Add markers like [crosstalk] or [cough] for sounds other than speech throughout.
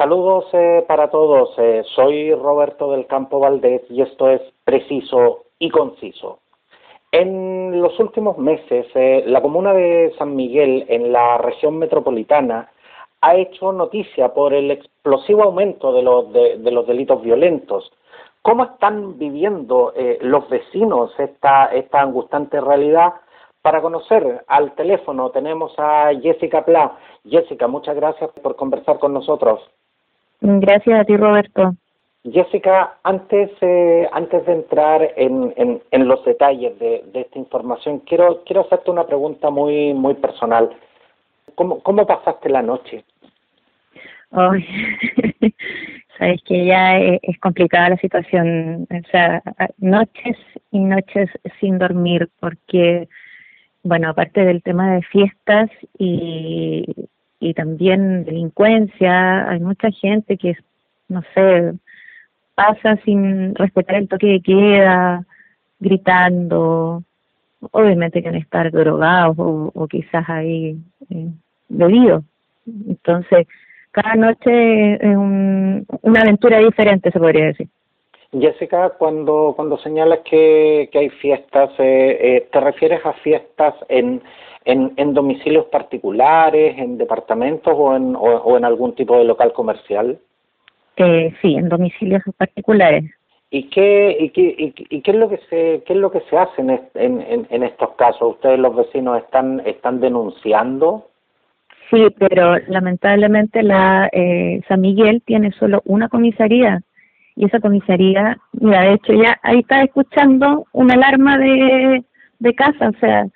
Saludos eh, para todos. Eh, soy Roberto del Campo Valdés y esto es preciso y conciso. En los últimos meses, eh, la comuna de San Miguel, en la región metropolitana, ha hecho noticia por el explosivo aumento de los, de, los delitos violentos. ¿Cómo están viviendo los vecinos esta, esta angustante realidad? Para conocer al teléfono tenemos a Jessica Pla. Jessica, muchas gracias por conversar con nosotros. Gracias a ti, Roberto. Jessica, antes, eh, antes de entrar en, en, los detalles de, esta información, quiero, quiero hacerte una pregunta muy, muy personal. ¿Cómo, cómo pasaste la noche? Ay, [laughs] sabes que ya es, complicada la situación, o sea, noches y noches sin dormir, porque, bueno, aparte del tema de fiestas y, y también delincuencia. Hay mucha gente que, no sé, pasa sin respetar el toque de queda, gritando, obviamente que estar drogados o, quizás ahí eh, bebidos. Entonces, cada noche es una aventura diferente, se podría decir. Jessica, cuando, cuando señalas que, que hay fiestas, eh, eh, ¿te refieres a fiestas en, en, en domicilios particulares, en departamentos o en, o, en algún tipo de local comercial? Eh, sí, en domicilios particulares. ¿Y qué, y qué, y, qué es lo que se qué es lo que se hace en, en, en estos casos? ¿Ustedes los vecinos están están denunciando? Sí, pero lamentablemente la eh, San Miguel tiene solo una comisaría y esa comisaría, mira, de hecho ya ahí está escuchando una alarma de, de casa, o sea,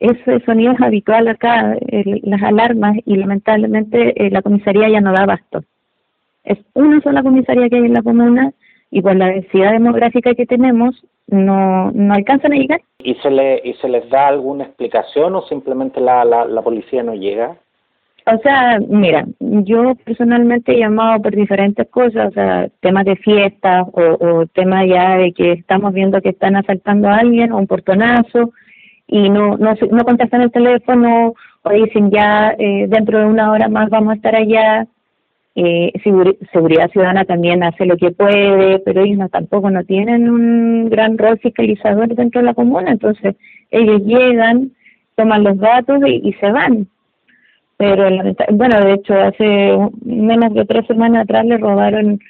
ese sonido es habitual acá, las alarmas, y lamentablemente eh, la comisaría ya no da abasto. Es una sola comisaría que hay en la comuna y por la densidad demográfica que tenemos no, no alcanzan a llegar. ¿Y se, le, ¿Y se les da alguna explicación o simplemente la, la, la policía no llega? O sea, mira, yo personalmente he llamado por diferentes cosas, o sea, temas de fiestas o, o temas ya de que estamos viendo que están asaltando a alguien o un portonazo y no, no, no contestan el teléfono o dicen ya eh, dentro de una hora más vamos a estar allá. Eh, seguridad ciudadana también hace lo que puede, pero ellos no, tampoco no tienen un gran rol fiscalizador dentro de la comuna, entonces ellos llegan, toman los datos y, se van. Pero bueno, de hecho hace menos de tres semanas atrás le robaron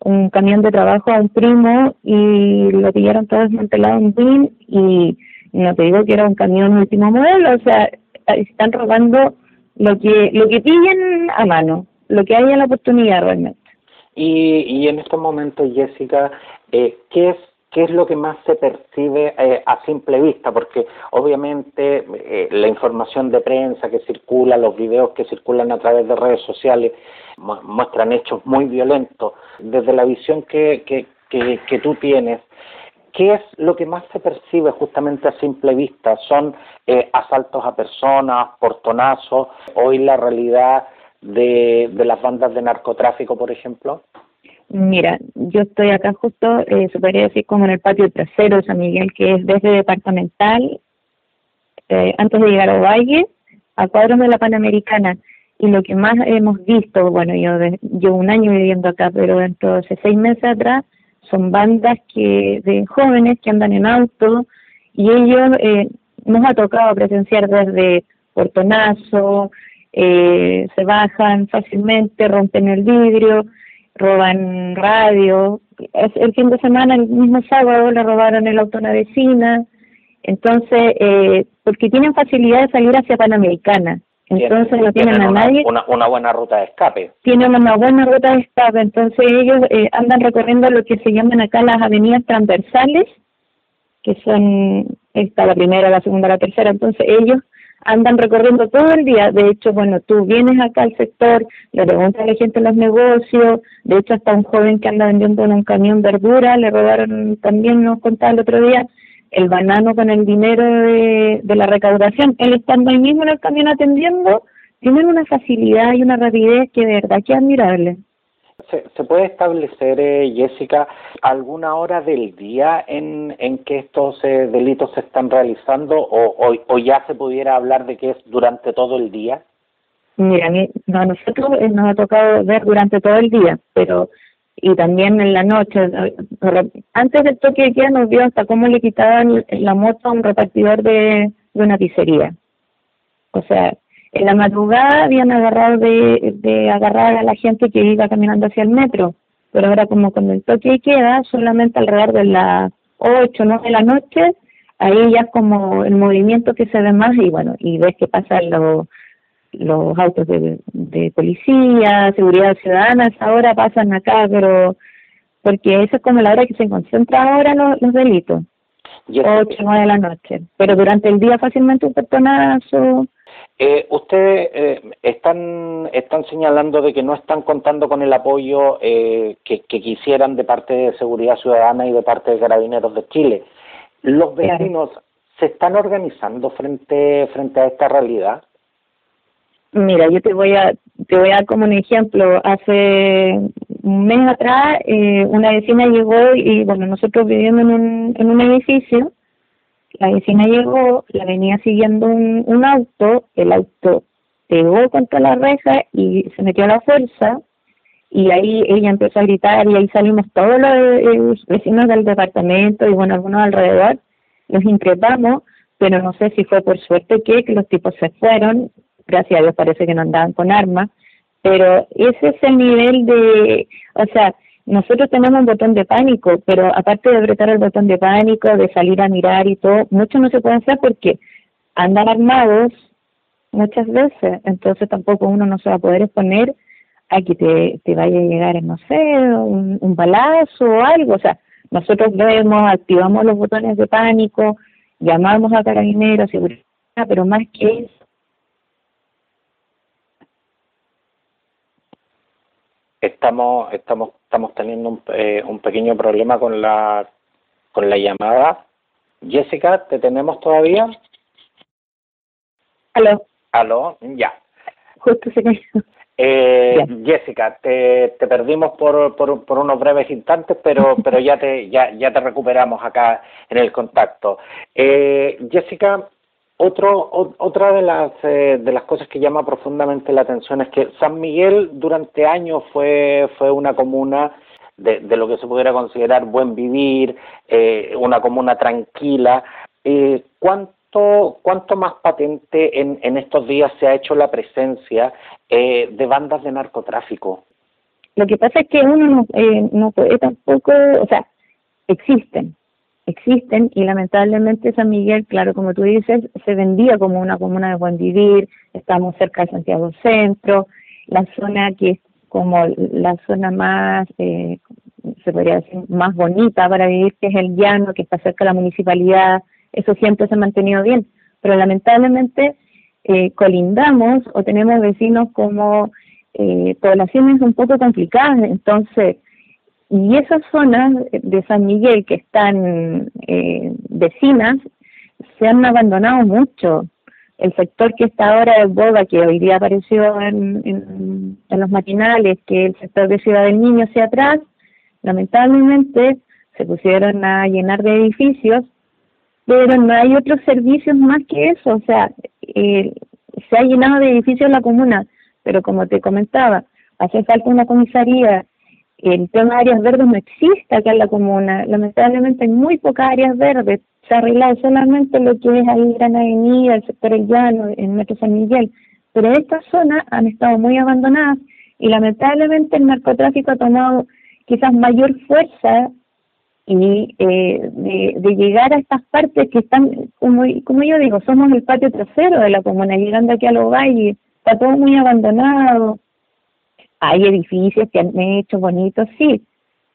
un camión de trabajo a un primo y lo pillaron todo desmantelado en BIN y no te digo que era un camión último modelo, o sea, están robando lo que lo que pillen a mano, lo que haya la oportunidad realmente. Y, y en estos momentos, Jessica, eh, ¿qué es qué es lo que más se percibe eh, a simple vista, porque obviamente eh, la información de prensa que circula, los videos que circulan a través de redes sociales muestran hechos muy violentos. Desde la visión que, que, que, que tú tienes, ¿qué es lo que más se percibe justamente a simple vista? ¿Son eh, asaltos a personas, portonazos, hoy la realidad de, de las bandas de narcotráfico, por ejemplo? Mira, yo estoy acá justo, eh, se podría decir como en el patio trasero de San Miguel, que es desde departamental, eh, antes de llegar al valle, a cuadros de la Panamericana. Y lo que más hemos visto, bueno, yo llevo un año viviendo acá, pero dentro de seis meses atrás, son bandas que de jóvenes que andan en auto y ellos eh, nos ha tocado presenciar desde portonazo, eh, se bajan fácilmente, rompen el vidrio, roban radio. El fin de semana, el mismo sábado, le robaron el auto a una vecina. Entonces, eh, porque tienen facilidad de salir hacia Panamericana. Entonces no tienen, a nadie. Una, una buena ruta de escape. Tienen una buena ruta de escape, entonces ellos eh, andan recorriendo lo que se llaman acá las avenidas transversales, que son esta, la primera, la segunda, la tercera, entonces ellos andan recorriendo todo el día. De hecho, bueno, tú vienes acá al sector, le preguntas a la gente en los negocios, de hecho hasta un joven que anda vendiendo en un camión verdura, le robaron también, nos contaba el otro día, el banano con el dinero de, de la recaudación, él estando ahí mismo en el camión atendiendo, tienen una facilidad y una rapidez que de verdad que admirable. ¿Se, ¿Se, puede establecer, eh, Jessica, alguna hora del día en, en que estos eh, delitos se están realizando o, o, o, ya se pudiera hablar de que es durante todo el día? Mira, a, nosotros eh, nos ha tocado ver durante todo el día, pero y también en la noche. Antes del toque de queda nos vio hasta cómo le quitaban la moto a un repartidor de, de una pizzería. O sea, en la madrugada habían agarrado de, de agarrar a la gente que iba caminando hacia el metro, pero ahora como con el toque de queda, solamente alrededor de las 8 9 de la noche, ahí ya es como el movimiento que se ve más y bueno, y ves que pasan los los autos de, de policía, seguridad ciudadana, ahora pasan acá, pero porque esa es como la hora que se concentran ahora los, los delitos, ocho, nueve de la noche, pero durante el día fácilmente un personazo. Eh, ustedes eh, están están señalando de que no están contando con el apoyo eh, que, que, quisieran de parte de Seguridad Ciudadana y de parte de Carabineros de Chile. ¿Los vecinos se están organizando frente frente a esta realidad? Mira, yo te voy a te voy a dar como un ejemplo. Hace un mes atrás eh, una vecina llegó y bueno, nosotros viviendo en un, en un edificio, la vecina llegó, la venía siguiendo un, un auto, el auto pegó contra la reja y se metió a la fuerza y ahí ella empezó a gritar y ahí salimos todos los vecinos del departamento y bueno, algunos alrededor, los increpamos, pero no sé si fue por suerte que, que los tipos se fueron, gracias a Dios parece que no andaban con armas, pero ese es el nivel de, o sea, nosotros tenemos un botón de pánico, pero aparte de apretar el botón de pánico, de salir a mirar y todo, mucho no se puede hacer porque andan armados muchas veces, entonces tampoco uno no se va a poder exponer a que te, te vaya a llegar, no sé, un, un balazo o algo, o sea, nosotros vemos, activamos los botones de pánico, llamamos a carabineros, seguridad, pero más que eso, Estamos, estamos, estamos teniendo un, eh, un pequeño problema con la, con la llamada. Jessica, ¿te tenemos todavía? Aló. Aló, ya. Justo se cayó. Eh, Jessica, te, te perdimos por, por, por, unos breves instantes, pero, [laughs] pero ya, te, ya, ya te recuperamos acá en el contacto. Eh, Jessica, otro, otra de las, eh, de las cosas que llama profundamente la atención es que San Miguel durante años fue, fue una comuna de, de lo que se pudiera considerar buen vivir, eh, una comuna tranquila. Eh, ¿cuánto, ¿Cuánto más patente en, en estos días se ha hecho la presencia eh, de bandas de narcotráfico? Lo que pasa es que uno no, eh, no puede tampoco, o sea, existen, existen y lamentablemente San Miguel, claro, como tú dices, se vendía como una comuna de buen vivir, estamos cerca de Santiago Centro, la zona que es como la zona más, eh, se podría decir, más bonita para vivir, que es el llano, que está cerca de la municipalidad, eso siempre se ha mantenido bien, pero lamentablemente eh, colindamos o tenemos vecinos como eh, poblaciones un poco complicadas, entonces y esas zonas de San Miguel que están eh, vecinas se han abandonado mucho. El sector que está ahora de Boga, que hoy día apareció en, en, en los matinales, que el sector de Ciudad del Niño hacia atrás, lamentablemente se pusieron a llenar de edificios, pero no hay otros servicios más que eso. O sea, eh, se ha llenado de edificios la comuna, pero como te comentaba, hace falta una comisaría, el tema de áreas verdes no existe acá en la comuna. Lamentablemente hay muy pocas áreas verdes. Se ha arreglado solamente lo que es ahí Gran Avenida, el sector El Llano, en Metro San Miguel. Pero estas zonas han estado muy abandonadas y lamentablemente el narcotráfico ha tomado quizás mayor fuerza y eh, de, de, llegar a estas partes que están, como, como yo digo, somos el patio trasero de la comuna, llegando aquí a los valles, está todo muy abandonado, hay edificios que han hecho bonitos, sí,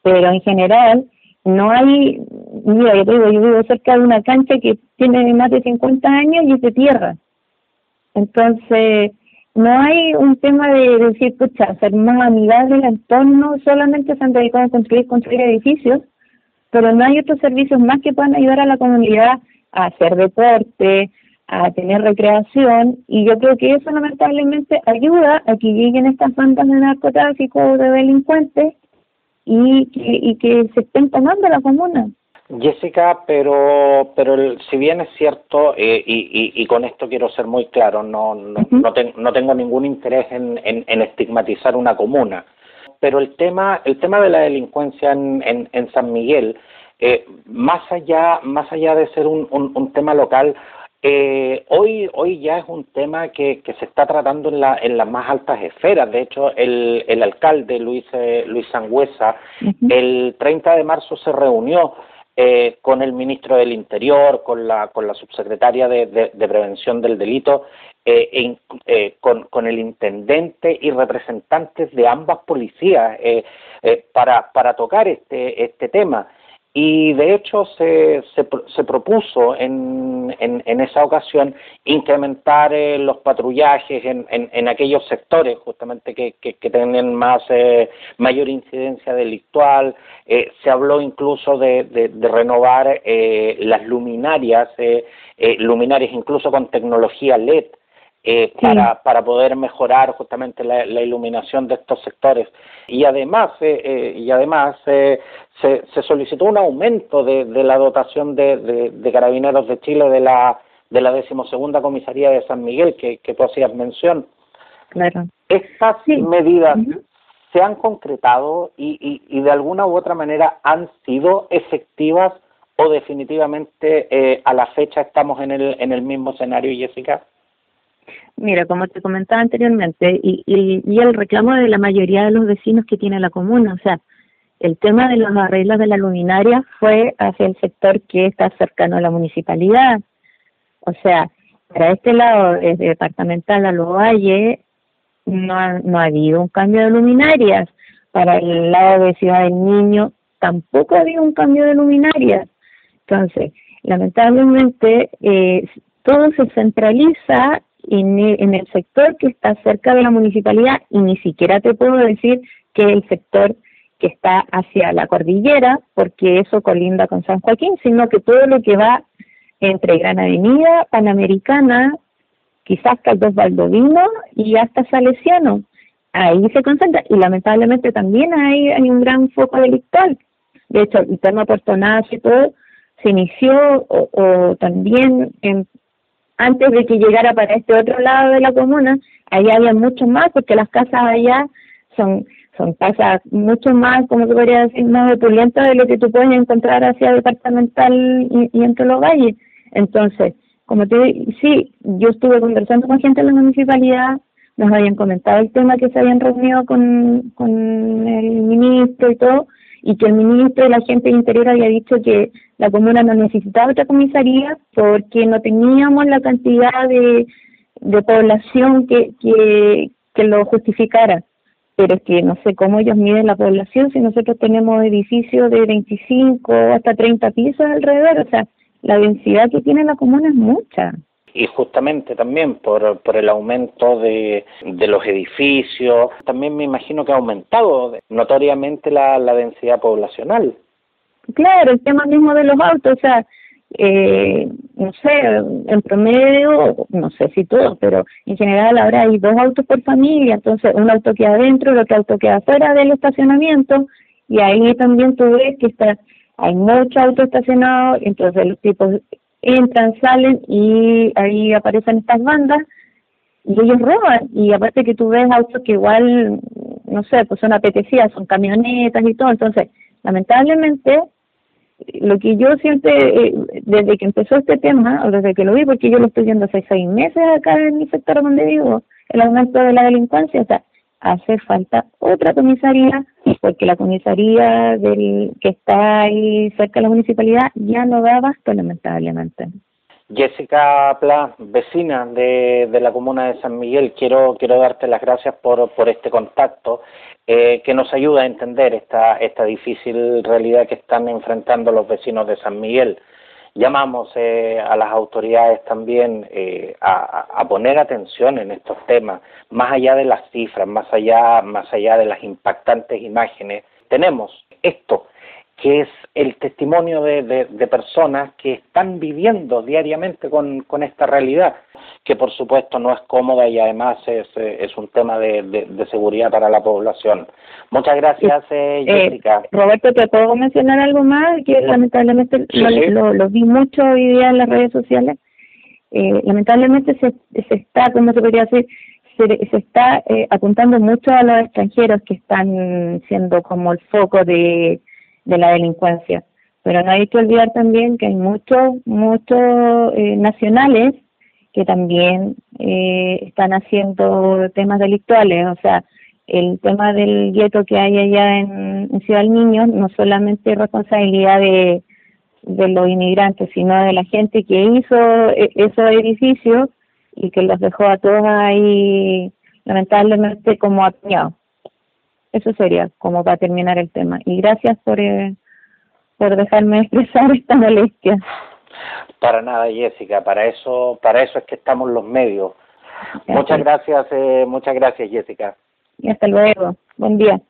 pero en general no hay, mira, yo digo, yo vivo cerca de una cancha que tiene más de 50 años y es de tierra. Entonces, no hay un tema de decir, pucha, ser más amigable el entorno, solamente se han dedicado a construir, construir edificios, pero no hay otros servicios más que puedan ayudar a la comunidad a hacer deporte, a tener recreación y yo creo que eso lamentablemente ayuda a que lleguen estas bandas de narcotráfico o de delincuentes y que, y que se estén tomando la comuna. Jessica, pero pero si bien es cierto eh, y, y, con esto quiero ser muy claro, no no, no, tengo ningún interés en, en, estigmatizar una comuna, pero el tema el tema de la delincuencia en, en, San Miguel, eh, más allá más allá de ser un, un, tema local, eh, hoy hoy ya es un tema que, que se está tratando en, la, en las más altas esferas. De hecho, el, el alcalde Luis Luis Sangüesa el 30 de marzo se reunió eh, con el ministro del Interior, con la, con la subsecretaria de, Prevención del Delito, eh, eh, con, con, el intendente y representantes de ambas policías para, para tocar este, este tema y de hecho se, se, se propuso en, en, en, esa ocasión incrementar eh, los patrullajes en, en, aquellos sectores justamente que, que, tienen más eh, mayor incidencia delictual. Eh, se habló incluso de, de, de renovar las luminarias luminarias incluso con tecnología LED eh, para, para poder mejorar justamente la, iluminación de estos sectores. Y además, eh, eh, y además se, se, solicitó un aumento de, de la dotación de, de, carabineros de Chile de la de la decimosegunda comisaría de San Miguel que, que tú hacías mención. Claro. Estas medidas se han concretado y, y, y de alguna u otra manera han sido efectivas o definitivamente a la fecha estamos en el, en el mismo escenario, Jessica? Mira, como te comentaba anteriormente, y, y, el reclamo de la mayoría de los vecinos que tiene la comuna, o sea, el tema de los arreglos de la luminaria fue hacia el sector que está cercano a la municipalidad. O sea, para este lado, desde departamental a los Valle, no ha, no ha habido un cambio de luminarias. Para el lado de Ciudad del Niño, tampoco ha habido un cambio de luminarias. Entonces, lamentablemente, eh, todo se centraliza en el, en el sector que está cerca de la municipalidad y ni siquiera te puedo decir que el sector que está hacia la cordillera, porque eso colinda con San Joaquín, sino que todo lo que va entre Gran Avenida, Panamericana, quizás Caldos Valdovino y hasta Salesiano. Ahí se concentra y lamentablemente también hay, hay un gran foco delictual. De hecho, el tema Puerto y todo se inició o, o también en antes de que llegara para este otro lado de la comuna, allá había mucho más, porque las casas allá son son casas mucho más, como se podría decir, más opulentas de lo que tú puedes encontrar hacia departamental y, y entre los valles. Entonces, como te sí, yo estuve conversando con gente de la municipalidad, nos habían comentado el tema que se habían reunido con, con el ministro y todo, y que el ministro de la gente de Interior había dicho que la comuna no necesitaba otra comisaría porque no teníamos la cantidad de, de población que, que, que lo justificara. Pero es que no sé cómo ellos miden la población si nosotros tenemos edificios de 25 hasta 30 pisos alrededor. O sea, la densidad que tiene la comuna es mucha y justamente también por, por el aumento de, de los edificios, también me imagino que ha aumentado notoriamente la, la densidad poblacional. Claro, el tema mismo de los autos, o sea, eh, no sé, en promedio, no sé si todo, pero en general ahora hay dos autos por familia, entonces un auto queda adentro, el otro auto queda fuera del estacionamiento, y ahí también tú ves que está, hay mucho auto estacionado, entonces los tipos entran, salen y ahí aparecen estas bandas y ellos roban. Y aparte que tú ves autos que igual, no sé, pues son apetecidas, son camionetas y todo. Entonces, lamentablemente, lo que yo siempre, eh, desde que empezó este tema, o desde que lo vi, porque yo lo estoy viendo hace seis meses acá en mi sector donde vivo, el aumento de la delincuencia, o sea, hace falta otra comisaría, porque la comisaría del que está ahí cerca de la municipalidad ya no da abasto, lamentablemente. Jessica Pla, vecina de, de la comuna de San Miguel, quiero, quiero darte las gracias por, por este contacto eh, que nos ayuda a entender esta, esta difícil realidad que están enfrentando los vecinos de San Miguel llamamos eh, a las autoridades también eh, a, a, poner atención en estos temas, más allá de las cifras, más allá, más allá de las impactantes imágenes. Tenemos esto que es el testimonio de, de, personas que están viviendo diariamente con, con, esta realidad, que por supuesto no es cómoda y además es, es un tema de, de, seguridad para la población. Muchas gracias, eh, eh, Jessica. Roberto, ¿te puedo mencionar algo más? Que lamentablemente lo, lo, vi mucho hoy día en las redes sociales. Eh, lamentablemente se, se está, ¿cómo se podría decir? Se, se está eh, apuntando mucho a los extranjeros que están siendo como el foco de de la delincuencia. Pero no hay que olvidar también que hay muchos, muchos eh, nacionales que también eh, están haciendo temas delictuales. O sea, el tema del gueto que hay allá en, Ciudad del Niño no solamente es responsabilidad de, de los inmigrantes, sino de la gente que hizo e, esos edificios y que los dejó a todos ahí lamentablemente como apiñados. Eso sería como para terminar el tema. Y gracias por, eh, por dejarme [laughs] expresar esta molestia. Para nada, Jessica. Para eso, para eso es que estamos los medios. Muchas gracias, eh, muchas gracias, Jessica. Y hasta luego. Buen día.